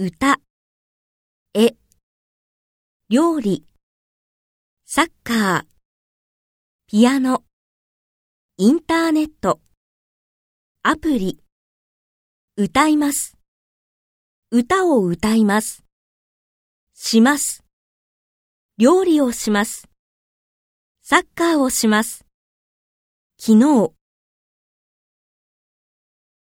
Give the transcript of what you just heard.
歌、絵、料理、サッカー、ピアノ、インターネット、アプリ、歌います。歌を歌います。します。料理をします。サッカーをします。昨日、